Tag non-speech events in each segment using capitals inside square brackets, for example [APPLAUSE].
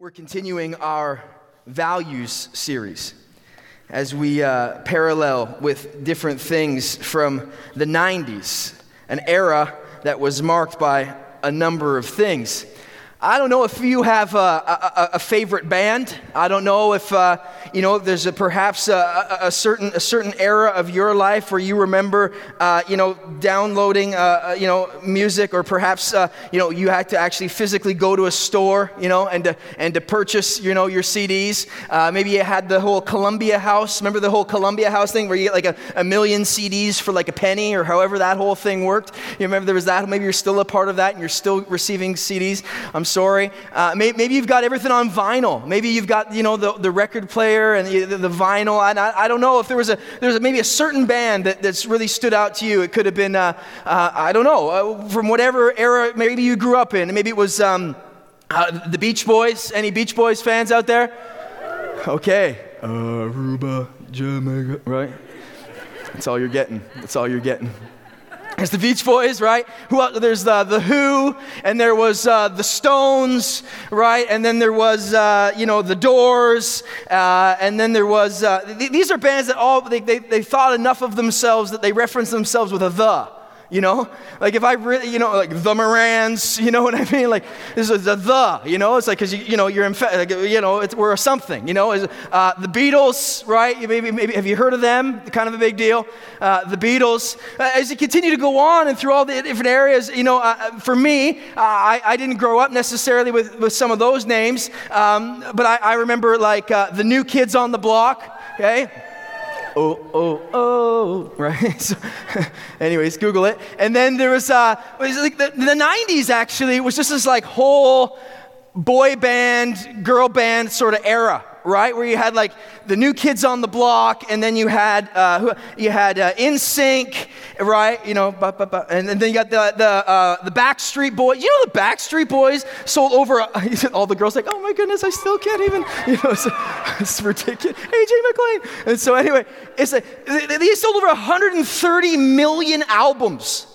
We're continuing our values series as we uh, parallel with different things from the 90s, an era that was marked by a number of things. I don't know if you have a, a, a favorite band. I don't know if uh, you know there's a, perhaps a, a, certain a certain era of your life where you remember uh, you know downloading uh, uh you know music, or perhaps uh, you know you had to actually physically go to a store you know and to, and to purchase you know your CDs. Uh, maybe you had the whole Columbia House. Remember the whole Columbia House thing where you get like a, a million CDs for like a penny or however that whole thing worked. You remember there was that. Maybe you're still a part of that and you're still receiving CDs. I'm story. Uh, maybe, maybe, you've got everything on vinyl. Maybe you've got, you know, the, the record player and the, the, the vinyl. I, I, don't know if there was, a, there was a, maybe a certain band that, that's really stood out to you. It could have been, uh, uh, I don't know, uh, from whatever era maybe you grew up in. Maybe it was um, uh, the Beach Boys. Any Beach Boys fans out there? Okay. Aruba, Jamaica, right? That's all you're getting. That's all you're getting. There's the Beach Boys, right? Who, there's the, the Who, and there was uh, the Stones, right? And then there was, uh, you know, the Doors, uh, and then there was, uh, th- these are bands that all, they, they, they thought enough of themselves that they reference themselves with a the you know? Like if I really, you know, like the Morans, [LAUGHS] you know what I mean? Like this is a the, you know? It's like because you, you know you're in, like, you know, it's, we're something, you know? Uh, the Beatles, right? Maybe, maybe have you heard of them? Kind of a big deal. Uh, the Beatles. Uh, as you continue to go on and through all the different areas, you know, uh, uh, for me, uh, I, I didn't grow up necessarily with, with some of those names, um, but I, I remember like the New Kids on the Block. Okay oh, oh, oh, right? [LAUGHS] So, [LAUGHS] anyways, Google it. And then there was, uh, was like the, the 90s actually was just this like whole boy band, girl band sort of era right? Where you had like the new kids on the block, and then you had uh, you had uh, Sync, right? You know, and then you got the the uh, the Backstreet Boys. You know, the Backstreet Boys sold over. [LAUGHS] all the girls like, oh my goodness, I still can't even. [LAUGHS] You know, it's, it's ridiculous. AJ McLean. And so anyway, it's a, they sold over 130 million albums.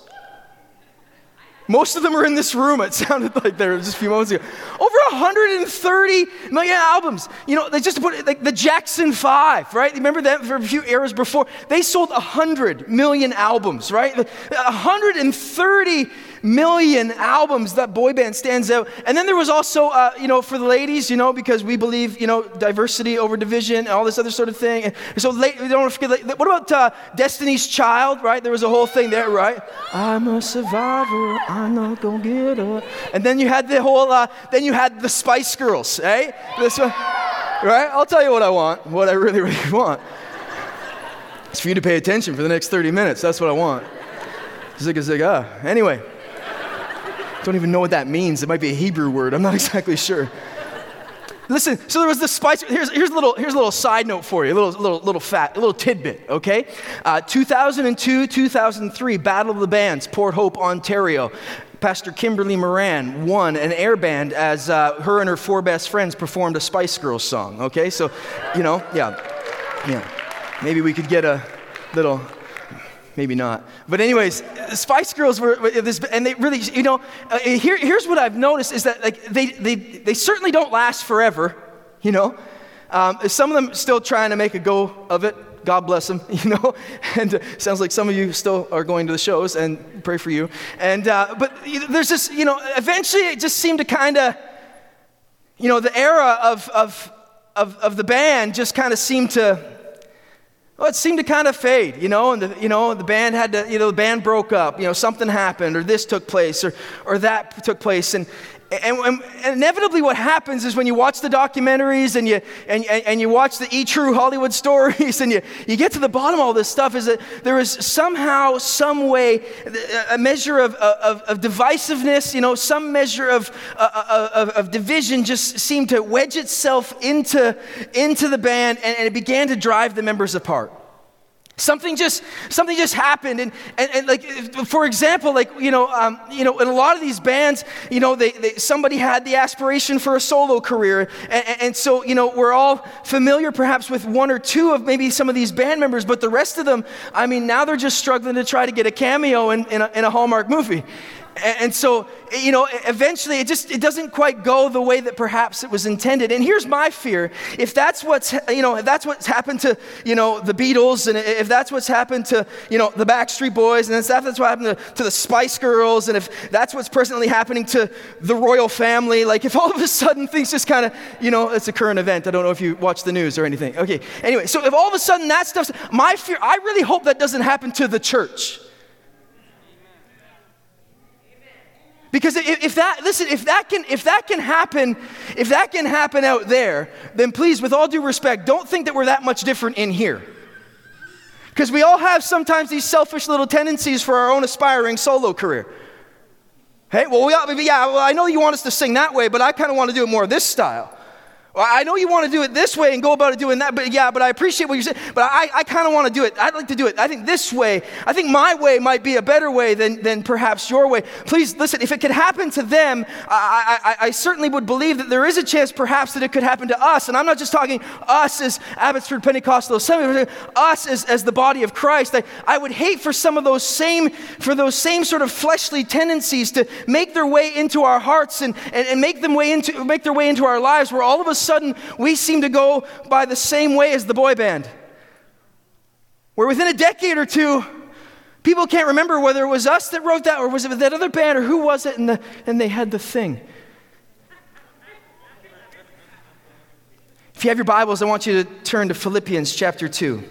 Most of them are in this room. It [LAUGHS] sounded like there just a few moments ago. Over 130 million albums. You know, they just put it like the Jackson Five, right? Remember that for a few eras before? They sold 100 million albums, right? 130 million albums that boy band stands out. And then there was also, uh, you know, for the ladies, you know, because we believe, you know, diversity over division and all this other sort of thing. And so we don't forget, what about uh, Destiny's Child, right? There was a whole thing there, right? I'm a survivor, I'm not gonna get up. And then you had the whole, uh, then you had the Spice Girls, eh? This one, right? I'll tell you what I want, what I really, really [LAUGHS] want. It's for you to pay attention for the next 30 minutes. That's what I want. Zigga zigga. Anyway. Don't even know what that means. It might be a Hebrew word. I'm not [LAUGHS] exactly sure. Listen, so there was the spice. Here's, here's, a little, here's a little side note for you, a little, little, little fat, a little tidbit, okay? Uh, 2002, 2003, Battle of the Bands, Port Hope, Ontario. Pastor Kimberly Moran won an air band as uh, her and her four best friends performed a Spice Girls song, okay? So, you know, yeah, yeah. Maybe we could get a little maybe not. But anyways, Spice Girls were this, and they really, you know, uh, here, here's what I've noticed is that like they, they, they certainly don't last forever, you know. Um, some of them still trying to make a go of it. God bless them, [LAUGHS] you know. And uh, sounds like some of you still are going to the shows, and pray for you. And uh, but there's this, you know, eventually it just seemed to kind of, you know, the era of of of, of the band just kind of seemed to well, it seemed to kind of fade, you know, and the, you know, the band had to, you know, the band broke up, you know, something happened, or this took place, or, or that took place. And, and, and, inevitably, what happens is when you watch the documentaries and you, and, and you watch the E True Hollywood [LAUGHS] stories and you, you get to the bottom of all this stuff, is that there is somehow, some way, a measure of, of, of divisiveness, you know, some measure of, uh, uh, of, of, division just seemed to wedge itself into, into the band and, and it began to drive the members apart. Something just something just happened, and, and, and like for example, like you know, um, you know, in a lot of these bands, you know, they, they somebody had the aspiration for a solo career, and, and, so you know, we're all familiar perhaps with one or two of maybe some of these band members, but the rest of them, I mean, now they're just struggling to try to get a cameo in, in, a, in a Hallmark movie, And, so, you know, eventually it just it doesn't quite go the way that perhaps it was intended. And here's my fear: if that's what's you know, if that's what's happened to you know the Beatles, and if that's what's happened to you know the Backstreet Boys, and if that's what happened to, to the Spice Girls, and if that's what's presently happening to the royal family, like if all of a sudden things just kind of you know, it's a current event. I don't know if you watch the news or anything. Okay, anyway, so if all of a sudden that stuff, my fear, I really hope that doesn't happen to the church. Because if, that, listen, if that, can, if that can happen, if that can happen out there, then please, with all due respect, don't think that we're that much different in here. Because we all have sometimes these selfish little tendencies for our own aspiring solo career. Hey, well, we all, yeah, well, I know you want us to sing that way, but I kind of want to do it more this style. I know you want to do it this way and go about it doing that, but yeah, but I appreciate what you're saying. But I, I kind of want to do it. I'd like to do it. I think this way, I think my way might be a better way than, than perhaps your way. Please listen, if it could happen to them, I, I, I certainly would believe that there is a chance perhaps that it could happen to us. And I'm not just talking us as Abbotsford Pentecostal Assembly, us as, as the body of Christ. I, I would hate for some of those same, for those same sort of fleshly tendencies to make their way into our hearts and, and, and make, them way into, make their way into our lives where all of a sudden we seem to go by the same way as the boy band. Where within a decade or two, people can't remember whether it was us that wrote that or was it that other band or who was it, and, the, and they had the thing. If you have your Bibles, I want you to turn to Philippians chapter 2.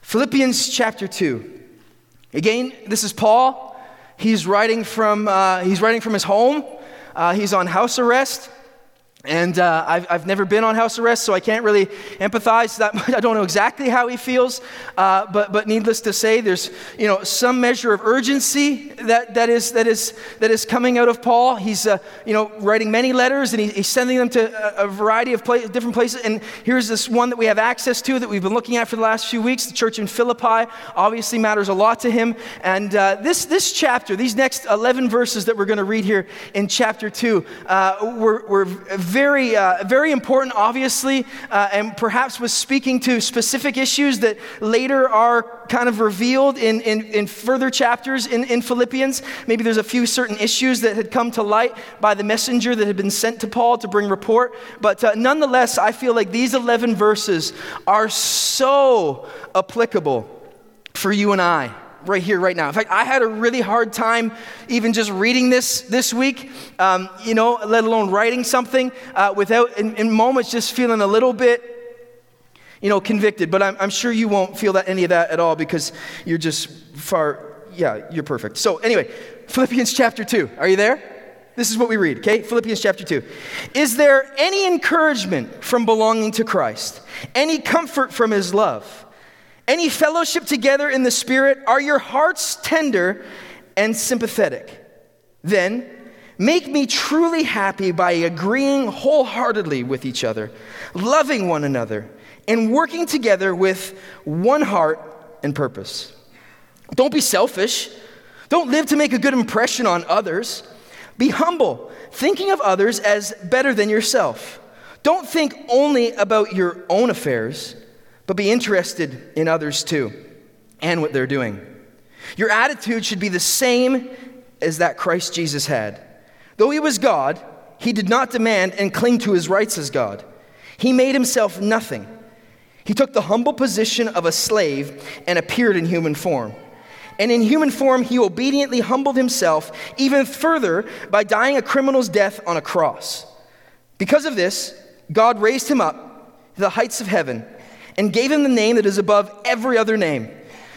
Philippians chapter 2. Again, this is Paul. He's writing from, uh, he's writing from his home. Uh, he's on house arrest. And uh, I've, I've never been on house arrest, so I can't really empathize that [LAUGHS] much. I don't know exactly how he feels, uh, but, but needless to say, there's you know, some measure of urgency that, that, is, that, is, that is coming out of Paul. He's uh, you know, writing many letters, and he, he's sending them to a, a variety of play, different places. And here's this one that we have access to that we've been looking at for the last few weeks. The church in Philippi obviously matters a lot to him. And uh, this, this chapter, these next 11 verses that we're going to read here in chapter 2, uh, were, were very, uh, very important, obviously, uh, and perhaps was speaking to specific issues that later are kind of revealed in, in, in further chapters in, in Philippians. Maybe there's a few certain issues that had come to light by the messenger that had been sent to Paul to bring report. But uh, nonetheless, I feel like these 11 verses are so applicable for you and I right here, right now. In fact, I had a really hard time even just reading this this week, um, you know, let alone writing something uh, without, in, in, moments, just feeling a little bit, you know, convicted. But I'm, I'm sure you won't feel that any of that at all because you're just far, yeah, you're perfect. So, anyway, Philippians chapter 2. Are you there? This is what we read, okay? Philippians chapter 2. Is there any encouragement from belonging to Christ? Any comfort from his love? Any fellowship together in the Spirit? Are your hearts tender and sympathetic? Then make me truly happy by agreeing wholeheartedly with each other, loving one another, and working together with one heart and purpose. Don't be selfish. Don't live to make a good impression on others. Be humble, thinking of others as better than yourself. Don't think only about your own affairs but be interested in others too and what they're doing. Your attitude should be the same as that Christ Jesus had. Though he was God, he did not demand and cling to his rights as God. He made himself nothing. He took the humble position of a slave and appeared in human form. And in human form, he obediently humbled himself even further by dying a criminal's death on a cross. Because of this, God raised him up to the heights of heaven and gave him the name that is above every other name,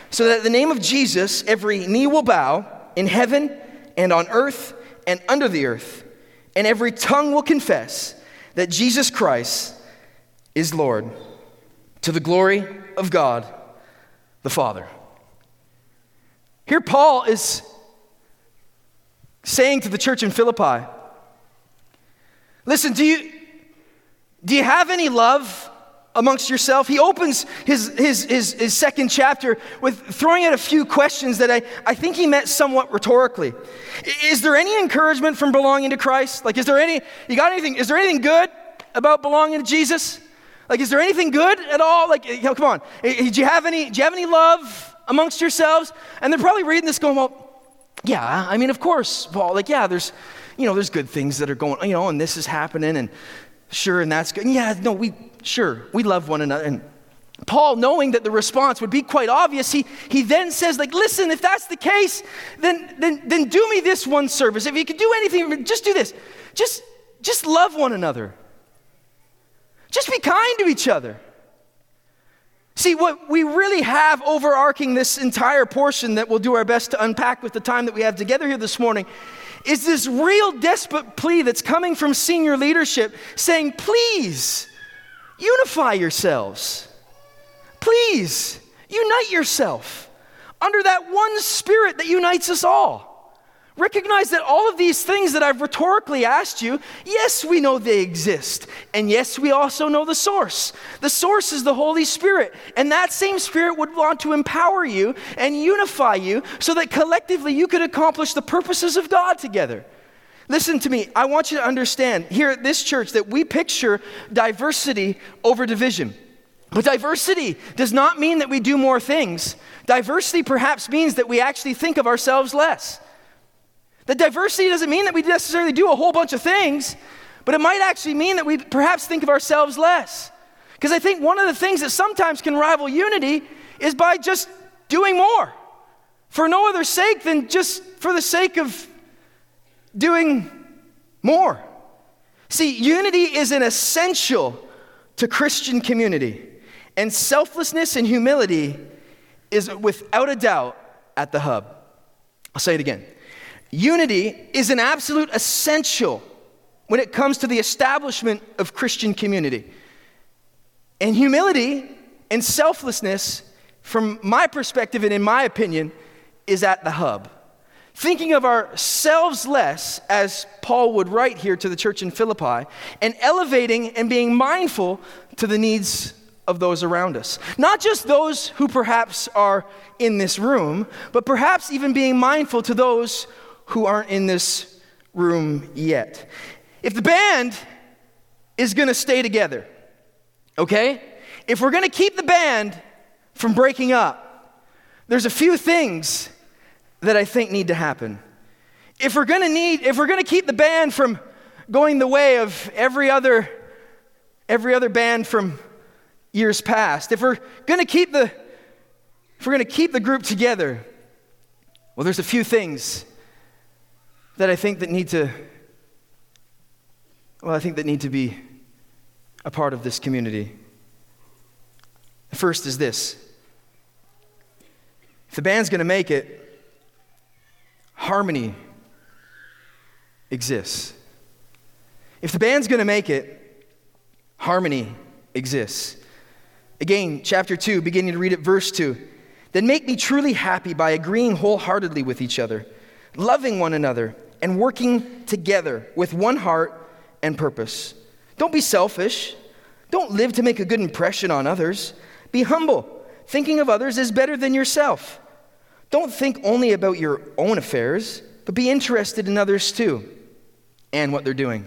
so that at the name of Jesus every knee will bow in heaven and on earth and under the earth, and every tongue will confess that Jesus Christ is Lord, to the glory of God the Father. Here, Paul is saying to the church in Philippi, Listen, do you, do you have any love amongst yourself. He opens his, his, his, his, second chapter with throwing out a few questions that I, I think he meant somewhat rhetorically. Is there any encouragement from belonging to Christ? Like, is there any, you got anything, is there anything good about belonging to Jesus? Like, is there anything good at all? Like, you know, come on. Do you have any, do you have any love amongst yourselves? And they're probably reading this going, well, yeah, I mean, of course, Paul, like, yeah, there's, you know, there's good things that are going, you know, and this is happening, and sure, and that's good. Yeah, no, we, sure, we love one another. And Paul, knowing that the response would be quite obvious, he, he then says, like, listen, if that's the case, then, then, then do me this one service. If you could do anything, just do this. Just, just love one another. Just be kind to each other. See, what we really have overarching this entire portion that we'll do our best to unpack with the time that we have together here this morning is this real desperate plea that's coming from senior leadership saying, please, unify yourselves. Please, unite yourself under that one spirit that unites us all. Recognize that all of these things that I've rhetorically asked you, yes, we know they exist. And yes, we also know the source. The source is the Holy Spirit. And that same Spirit would want to empower you and unify you so that collectively you could accomplish the purposes of God together. Listen to me. I want you to understand here at this church that we picture diversity over division. But diversity does not mean that we do more things. Diversity perhaps means that we actually think of ourselves less. That diversity doesn't mean that we necessarily do a whole bunch of things, but it might actually mean that we perhaps think of ourselves less. Because I think one of the things that sometimes can rival unity is by just doing more for no other sake than just for the sake of doing more. See, unity is an essential to Christian community, and selflessness and humility is without a doubt at the hub. I'll say it again. Unity is an absolute essential when it comes to the establishment of Christian community. And humility and selflessness, from my perspective and in my opinion, is at the hub. Thinking of ourselves less, as Paul would write here to the church in Philippi, and elevating and being mindful to the needs of those around us. Not just those who perhaps are in this room, but perhaps even being mindful to those who aren't in this room yet. If the band is going to stay together, okay? If we're going to keep the band from breaking up, there's a few things that I think need to happen. If we're going to need if we're going to keep the band from going the way of every other every other band from years past, if we're going to keep the if we're going to keep the group together, well there's a few things that I think that need to, well, I think that need to be a part of this community. The first is this if the band's going to make it, harmony exists. If the band's going to make it, harmony exists. Again, chapter 2, beginning to read at verse 2. Then make me truly happy by agreeing wholeheartedly with each other, loving one another and working together with one heart and purpose. Don't be selfish. Don't live to make a good impression on others. Be humble. Thinking of others is better than yourself. Don't think only about your own affairs, but be interested in others too and what they're doing.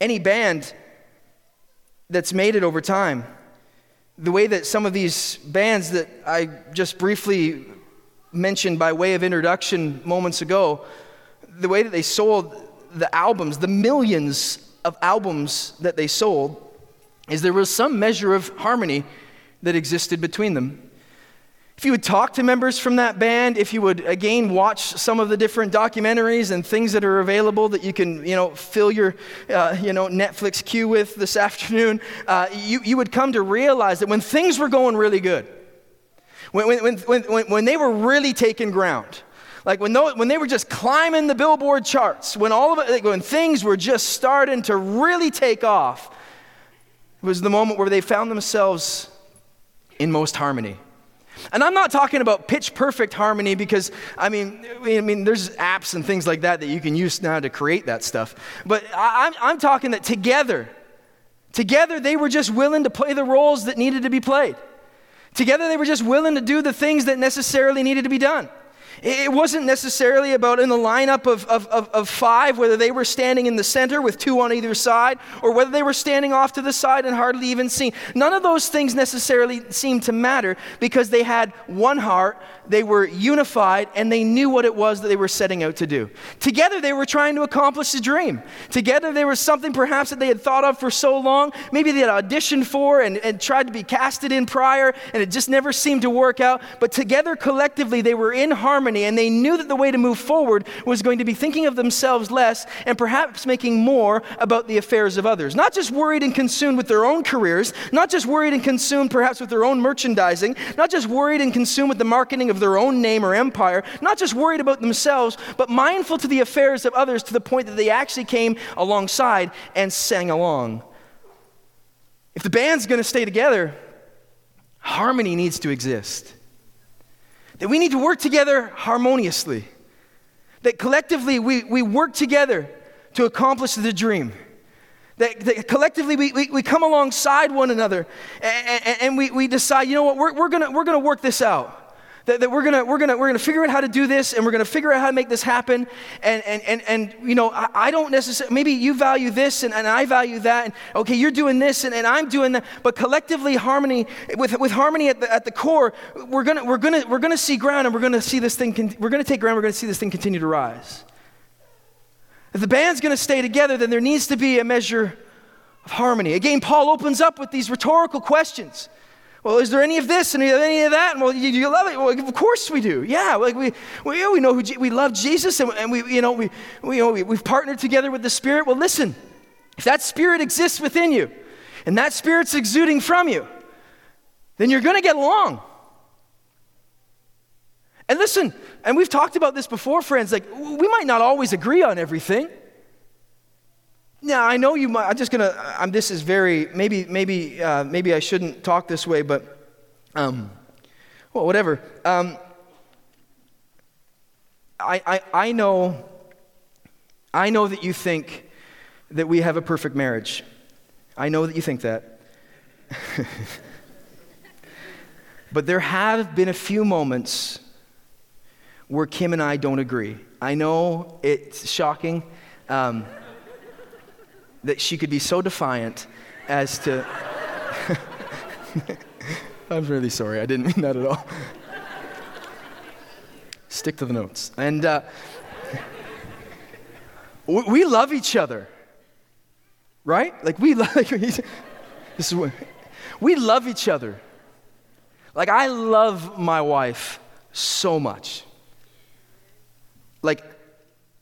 Any band that's made it over time, the way that some of these bands that I just briefly mentioned by way of introduction moments ago, the way that they sold the albums, the millions of albums that they sold, is there was some measure of harmony that existed between them. If you would talk to members from that band, if you would again watch some of the different documentaries and things that are available that you can, you know, fill your, uh, you know, Netflix queue with this [LAUGHS] afternoon, uh, you, you would come to realize that when things were going really good, when, when, when, when, when they were really taking ground, like when, when they were just climbing the billboard charts, when all of it, when things were just starting to really take off, it was the moment where they found themselves in most harmony. And I'm not talking about pitch perfect harmony because, I mean, I mean, there's apps and things like that that you can use now to create that stuff. But I'm, I'm talking that together, together they were just willing to play the roles that needed to be played. Together, they were just willing to do the things that necessarily needed to be done. It wasn't necessarily about in the lineup of, of, of, of, five, whether they were standing in the center with two on either side, or whether they were standing off to the side and hardly even seen. None of those things necessarily seemed to matter because they had one heart, they were unified, and they knew what it was that they were setting out to do. Together, they were trying to accomplish a dream. Together, there was something perhaps that they had thought of for so long. Maybe they had auditioned for and, and tried to be casted in prior, and it just never seemed to work out. But together, collectively, they were in harmony, and they knew that the way to move forward was going to be thinking of themselves less and perhaps making more about the affairs of others. Not just worried and consumed with their own careers, not just worried and consumed perhaps with their own merchandising, not just worried and consumed with the marketing of their own name or empire, not just worried about themselves, but mindful to the affairs of others to the point that they actually came alongside and sang along. If the band's going to stay together, harmony needs to exist. That we need to work together harmoniously. That collectively we, we work together to accomplish the dream. That, that collectively we, we, we, come alongside one another and, and, and, we, we decide, you know what, we're, we're going we're gonna work this out. That, that we're gonna we're gonna we're gonna figure out how to do this, and we're gonna figure out how to make this happen. And and and and you know, I, I don't necessarily maybe you value this and, and I value that, and okay, you're doing this and, and I'm doing that, but collectively harmony with with harmony at the at the core, we're gonna we're gonna we're gonna see ground and we're gonna see this thing we're gonna take ground, we're gonna see this thing continue to rise. If the band's gonna stay together, then there needs to be a measure of harmony. Again, Paul opens up with these rhetorical questions. Well, is there any of this and any of that? And well, you, you love it? Well, of course we do. Yeah, like we, we, we know who we love Jesus and, and we, you know, we, we, you know, we, we've partnered together with the Spirit. Well, listen, if that Spirit exists within you and that Spirit's exuding from you, then you're going to get along. And listen, and we've talked about this before, friends, like we might not always agree on everything. Now, I know you might, I'm just gonna, I'm, this is very, maybe, maybe, uh, maybe I shouldn't talk this way, but, um, well, whatever. Um, I, I, I know, I know that you think that we have a perfect marriage. I know that you think that. [LAUGHS] but there have been a few moments where Kim and I don't agree. I know it's shocking. Um, that she could be so defiant as to. [LAUGHS] I'm really sorry, I didn't mean that at all. Stick to the notes. And uh, we love each other, right? Like, we [LAUGHS] love. this is what, we love each other. Like, I love my wife so much. Like,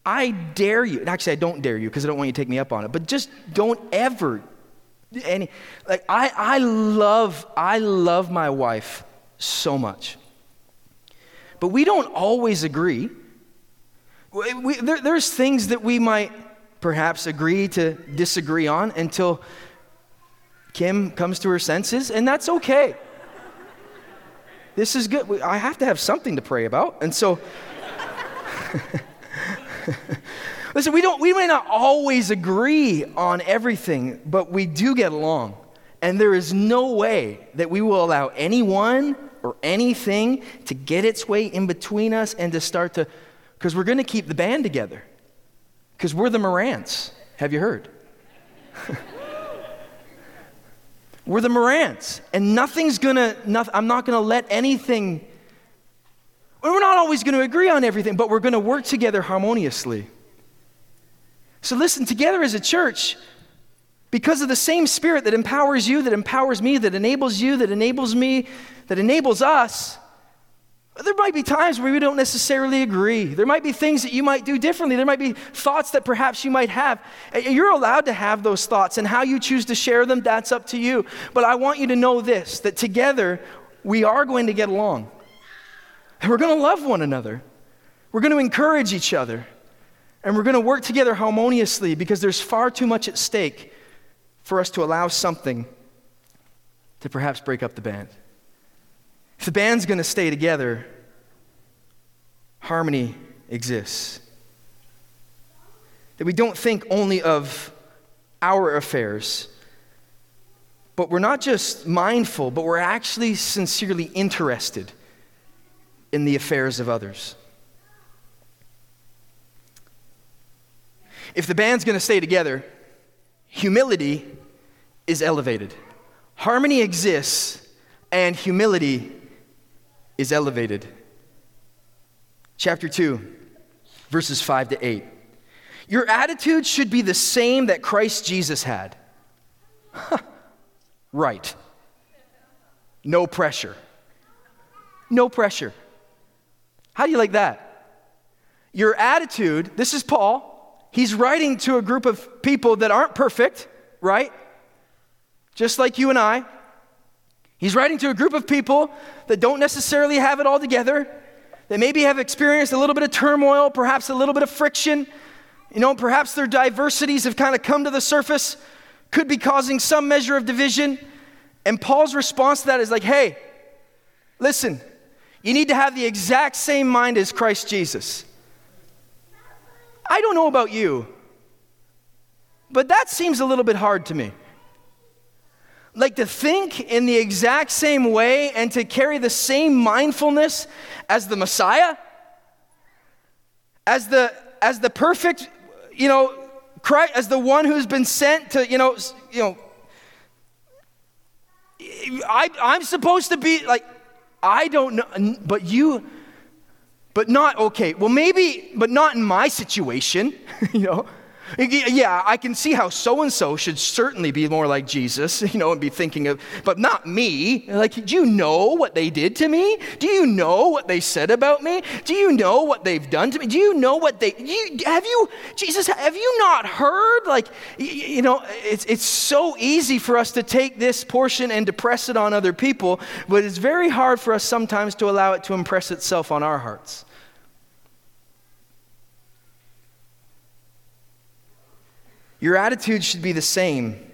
I dare you, actually, I don't dare you because I don't want you to take me up on it, but just don't ever any like I, I love I love my wife so much. But we don't always agree. We, we, there, there's things that we might perhaps agree to disagree on until Kim comes to her senses, and that's okay. This is good. I have to have something to pray about. And so [LAUGHS] [LAUGHS] Listen, we, don't, we may not always agree on everything, but we do get along. And there is no way that we will allow anyone or anything to get its way in between us and to start to, because we're going to keep the band together. Because we're the Morants. Have you heard? [LAUGHS] we're the Morants. And nothing's going to, I'm not going to let anything we're not always going to agree on everything, but we're going to work together harmoniously. So, listen, together as a church, because of the same spirit that empowers you, that empowers me, that enables you, that enables me, that enables us, there might be times where we don't necessarily agree. There might be things that you might do differently. There might be thoughts that perhaps you might have. You're allowed to have those thoughts, and how you choose to share them, that's up to you. But I want you to know this that together we are going to get along. And we're going to love one another. We're going to encourage each other. And we're going to work together harmoniously because there's far too much at stake for us to allow something to perhaps break up the band. If the band's going to stay together, harmony exists. That we don't think only of our affairs, but we're not just mindful, but we're actually sincerely interested in the affairs of others. If the band's going to stay together, humility is elevated. Harmony exists, and humility is elevated. chapter 2, verses 5 to 8. Your attitude should be the same that Christ Jesus had. right. No pressure. No pressure. How do you like that? Your attitude, this is Paul. He's writing to a group of people that aren't perfect, right? Just like you and I. He's writing to a group of people that don't necessarily have it all together, that maybe have experienced a little bit of turmoil, perhaps a little bit of friction. You know, perhaps their diversities have kind of come to the surface, could be causing some measure of division. And Paul's response to that is like, hey, listen, you need to have the exact same mind as Christ Jesus. I don't know about you, but that seems a little bit hard to me. Like to think in the exact same way and to carry the same mindfulness as the Messiah, as the as the perfect, you know, Christ, as the one who's been sent to, you know, you know. I, I'm supposed to be like, I don't know, but you, but not, okay, well, maybe, but not in my situation, [LAUGHS] you know. Yeah, I can see how so and so should certainly be more like Jesus, [LAUGHS] you know, and be thinking of, but not me. Like, do you know what they did to me? Do you know what they said about me? Do you know what they've done to me? Do you know what they, you, have you, Jesus, have you not heard? Like, you know, it's, it's so easy for us to take this portion and to press it on other people, but it's very hard for us sometimes to allow it to impress itself on our hearts. Your attitude should be the same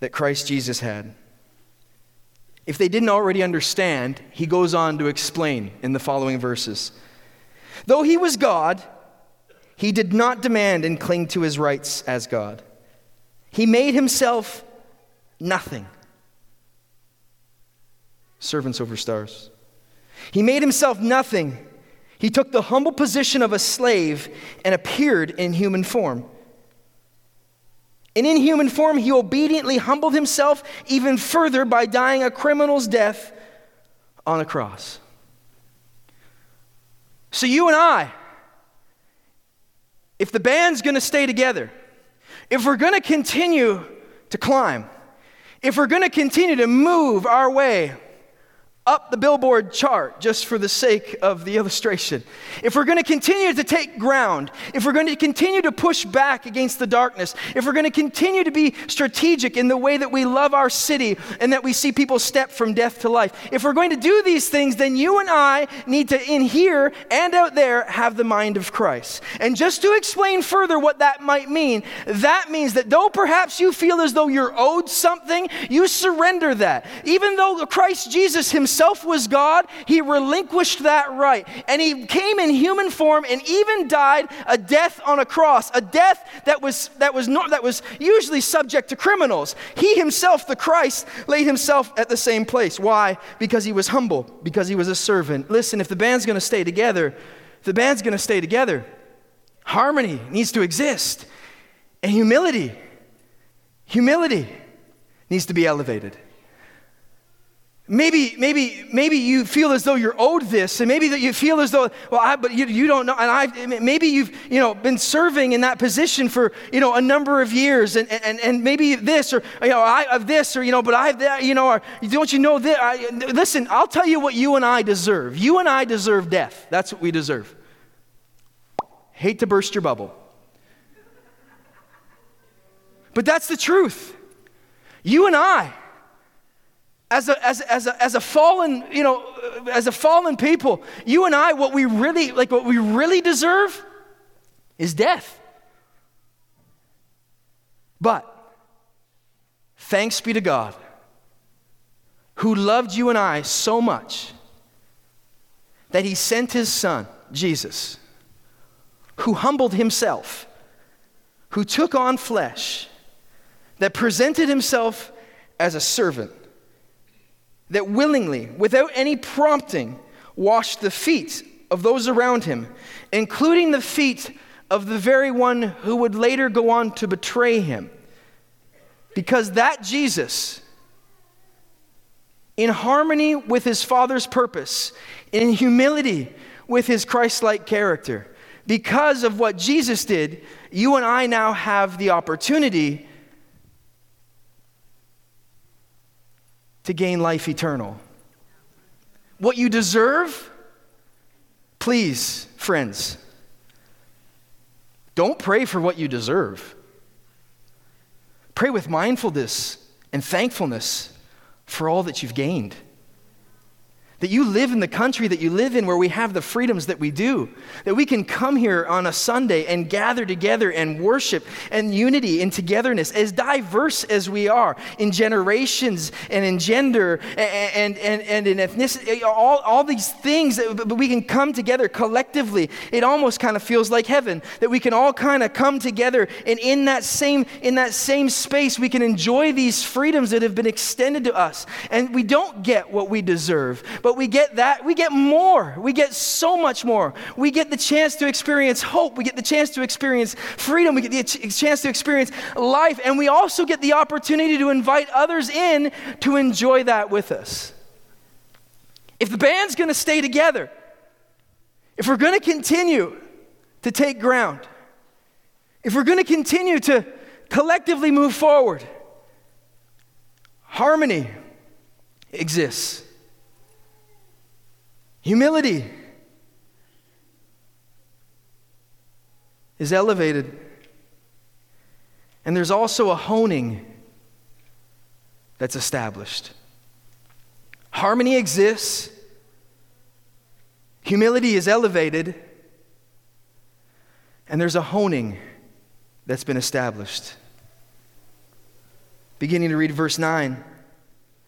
that Christ Jesus had. If they didn't already understand, he goes on to explain in the following verses. Though he was God, he did not demand and cling to his rights as God. He made himself nothing. Servants over stars. He made himself nothing. He took the humble position of a slave and appeared in human form. And in human form, he obediently humbled himself even further by dying a criminal's death on a cross. So, you and I, if the band's gonna stay together, if we're gonna continue to climb, if we're gonna continue to move our way up the billboard chart just for the sake of the illustration. If we're going to continue to take ground, if we're going to continue to push back against the darkness, if we're going to continue to be strategic in the way that we love our city and that we see people step from death to life, if we're going to do these things, then you and I need to, in here and out there, have the mind of Christ. And just to explain further what that might mean, that means that though perhaps you feel as though you're owed something, you surrender that. Even though Christ Jesus himself himself was God, he relinquished that right. And he came in human form and even died a death on a cross, a death that was, that was, not, that was usually subject to criminals. He himself, the Christ, laid himself at the same place. Why? Because he was humble, because he was a servant. Listen, if the band's going to stay together, the band's going to stay together. Harmony needs to exist. And humility, humility needs to be elevated. Maybe, maybe, maybe you feel as though you're owed this, and maybe that you feel as though, well, I, but you, you don't know, and I, maybe you've, you know, been serving in that position for, you know, a number of years, and, and, and maybe this, or, you know, I have this, or, you know, but I have that, you know, or don't you know this? I, listen, I'll tell you what you and I deserve. You and I deserve death. That's what we deserve. Hate to burst your bubble. But that's the truth. You and I, as a, as, as, a, as a fallen, you know, as a fallen people, you and I, what we really, like what we really deserve is death. But thanks be to God who loved you and I so much that he sent his son, Jesus, who humbled himself, who took on flesh, that presented himself as a servant that willingly, without any prompting, washed the feet of those around him, including the feet of the very one who would later go on to betray him. Because that Jesus, in harmony with his Father's purpose, in humility, with his Christ like character. Because of what Jesus did, you and I now have the opportunity to gain life eternal. What you deserve, please, friends, don't pray for what you deserve. Pray with mindfulness and thankfulness for all that you've gained. That you live in the country that you live in where we have the freedoms that we do. That we can come here on a Sunday and gather together and worship and unity and togetherness, as diverse as we are in generations and in gender and, and, and, in ethnicity, all, all these things, that, but we can come together collectively. It almost kind of feels like heaven, that we can all kind of come together and in that same, in that same space, we can enjoy these freedoms that have been extended to us. And we don't get what we deserve but we get that, we get more. We get so much more. We get the chance to experience hope. We get the chance to experience freedom. We get the chance to experience life. And we also get the opportunity to invite others in to enjoy that with us. If the band's going to stay together, if we're going to continue to take ground, if we're going to continue to collectively move forward, harmony exists. Humility is elevated. And there's also a honing that's established. Harmony exists, humility is elevated, and there's a honing that's been established. Beginning to read verse 9.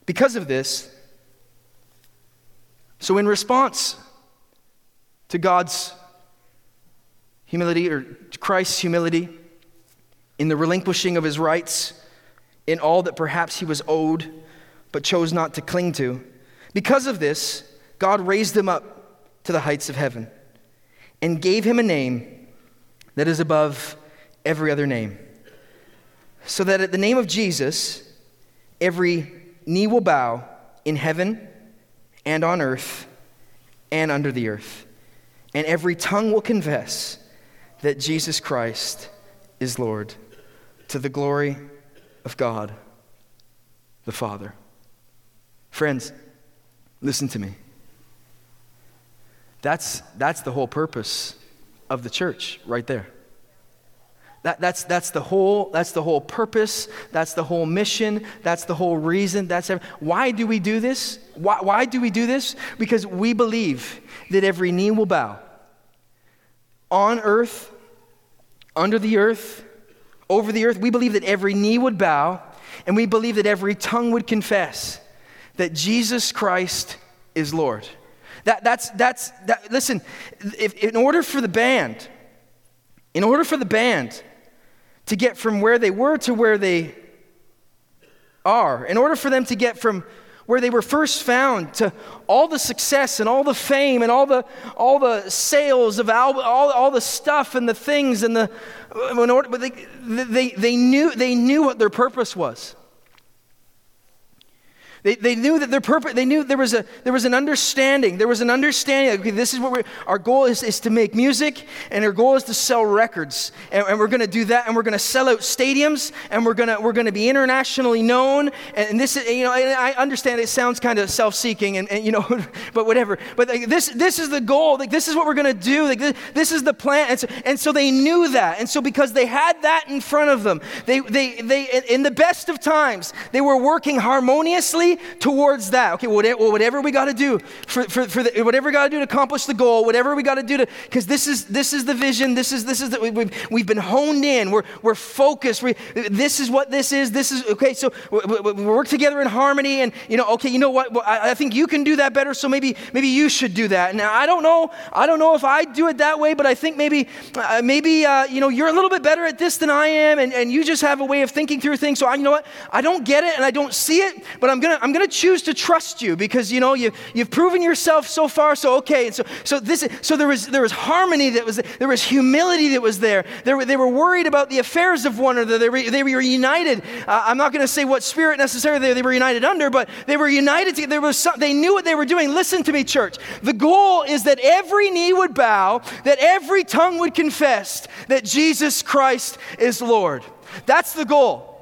Because of this, so, in response to God's humility, or Christ's humility, in the relinquishing of his rights, in all that perhaps he was owed but chose not to cling to, because of this, God raised him up to the heights of heaven and gave him a name that is above every other name, so that at the name of Jesus, every knee will bow in heaven and on earth and under the earth. And every tongue will confess that Jesus Christ is Lord to the glory of God the Father. Friends, listen to me. That's, that's the whole purpose of the church right there. That, that's, that's, the whole, that's the whole purpose. That's the whole mission. That's the whole reason. That's every, why do we do this? Why, why do we do this? Because we believe that every knee will bow on earth, under the earth, over the earth. We believe that every knee would bow, and we believe that every tongue would confess that Jesus Christ is Lord. That, that's, that's, that, listen, if, in order for the band, in order for the band to get from where they were to where they are, in order for them to get from where they were first found to all the success and all the fame and all the, all the sales of all, all, all the stuff and the things and the in order, but they, they, they, knew, they knew what their purpose was they, they knew that their purpose, they knew there was, a, there was an understanding. There was an understanding. Okay, this is what we're, our goal is, is to make music, and our goal is to sell records. And, and we're going to do that, and we're going to sell out stadiums, and we're going to, we're to be internationally known. And, and this is, you know, I understand it sounds kind of self seeking, and, and, you know, [LAUGHS] but whatever. But like, this, this is the goal. Like, this is what we're going to do. Like, this, this is the plan. And so, and so they knew that. And so because they had that in front of them, they, they, they, in the best of times, they were working harmoniously towards that. Okay, whatever, whatever we got to do for, for, for the, whatever we got to do to accomplish the goal, whatever we got to do to, because this is this is the vision. This is this is the, we've, we've been honed in. We're we're focused. We, this is what this is. This is okay. So we, we work together in harmony, and you know, okay, you know what? I, I, think you can do that better. So maybe maybe you should do that. Now I don't know. I don't know if I do it that way, but I think maybe uh, maybe uh, you know you're a little bit better at this than I am, and, and you just have a way of thinking through things. So I, you know what? I don't get it, and I don't see it, but I'm gonna gonna, I'm gonna choose to trust you because you know you, you've proven yourself so far, so okay. And so, so this, so there was there was harmony that was there was humility that was there. They were, they were worried about the affairs of one another. They were, they were united. Uh, I'm not gonna say what spirit necessarily they, they were united under, but they were united. To, there was some, they knew what they were doing. Listen to me, church. The goal is that every knee would bow, that every tongue would confess that Jesus Christ is Lord. That's the goal.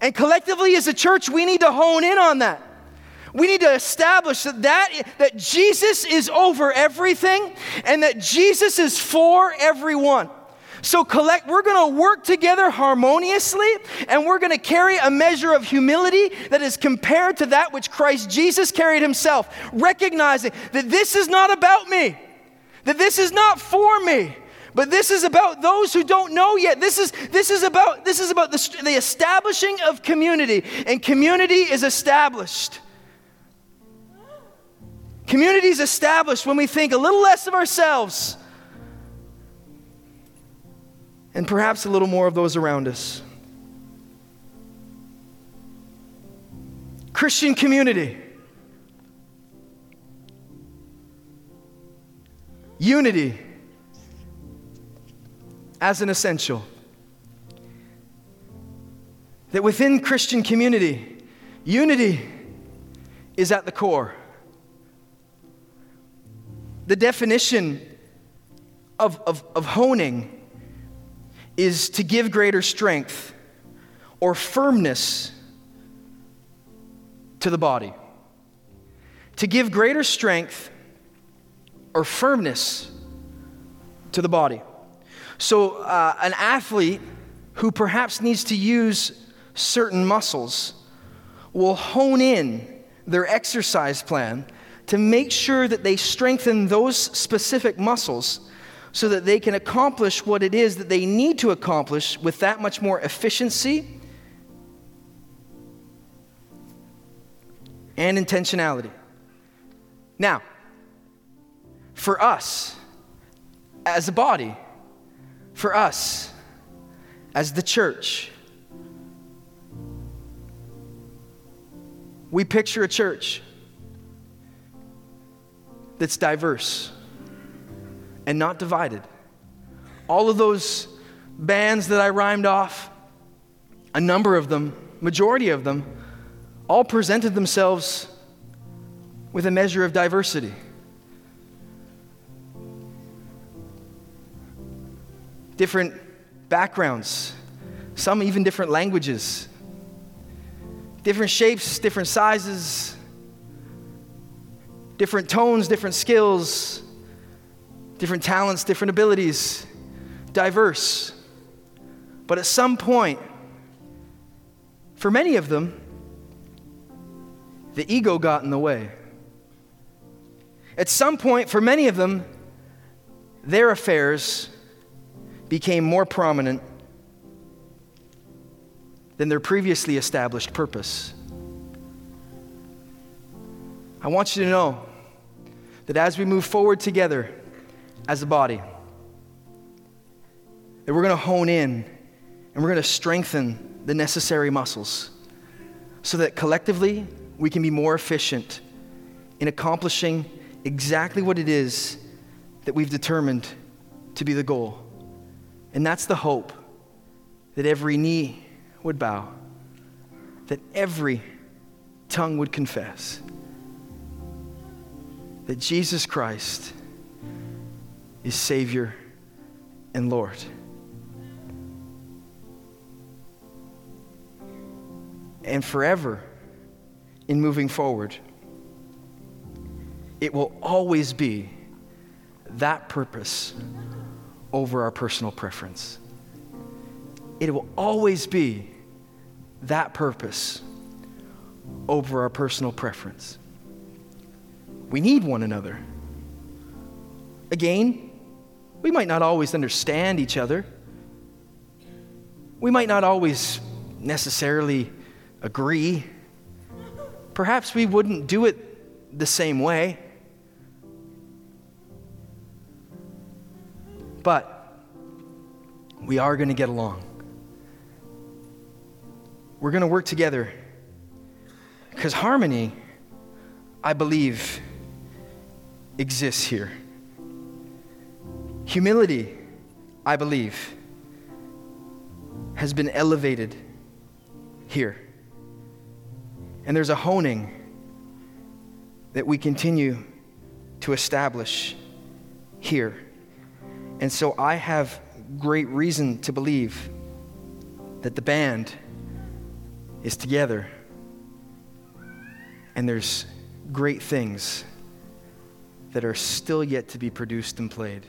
And collectively as a church, we need to hone in on that. We need to establish that, that, that Jesus is over everything and that Jesus is for everyone. So collect, we're going to work together harmoniously and we're going to carry a measure of humility that is compared to that which Christ Jesus carried himself, recognizing that this is not about me, that this is not for me, but this is about those who don't know yet. This is, this is about, this is about the, the establishing of community, and community is established. Community is established when we think a little less of ourselves and perhaps a little more of those around us. Christian community. Unity as an essential. That within Christian community, unity is at the core. The definition of, of, of honing is to give greater strength or firmness to the body. To give greater strength or firmness to the body. So, uh, an athlete who perhaps needs to use certain muscles will hone in their exercise plan to make sure that they strengthen those specific muscles so that they can accomplish what it is that they need to accomplish with that much more efficiency and intentionality. Now, for us as a body, for us as the church. We picture a church that's diverse and not divided. All of those bands that I rhymed off, a number of them, majority of them, all presented themselves with a measure of diversity. different backgrounds, some even different languages, different shapes, different sizes, different tones, different skills, different talents, different abilities, diverse. But at some point, for many of them, the ego got in the way. At some point, for many of them, their affairs became more prominent than their previously established purpose. I want you to know that as we move forward together as a body, that we're going to hone in and we're going to strengthen the necessary muscles so that collectively we can be more efficient in accomplishing exactly what it is that we've determined to be the goal. And that's the hope that every knee would bow, that every tongue would confess that Jesus Christ is Savior and Lord. And forever, in moving forward, it will always be that purpose over our personal preference. It will always be that purpose over our personal preference. We need one another. Again, we might not always understand each other. We might not always necessarily agree. Perhaps we wouldn't do it the same way. But we are going to get along. We're going to work together Because harmony, I believe, exists here. Humility, I believe, has been elevated here. And there's a honing that we continue to establish here. And so I have great reason to believe that the band is together and there's great things that are still yet to be produced and played.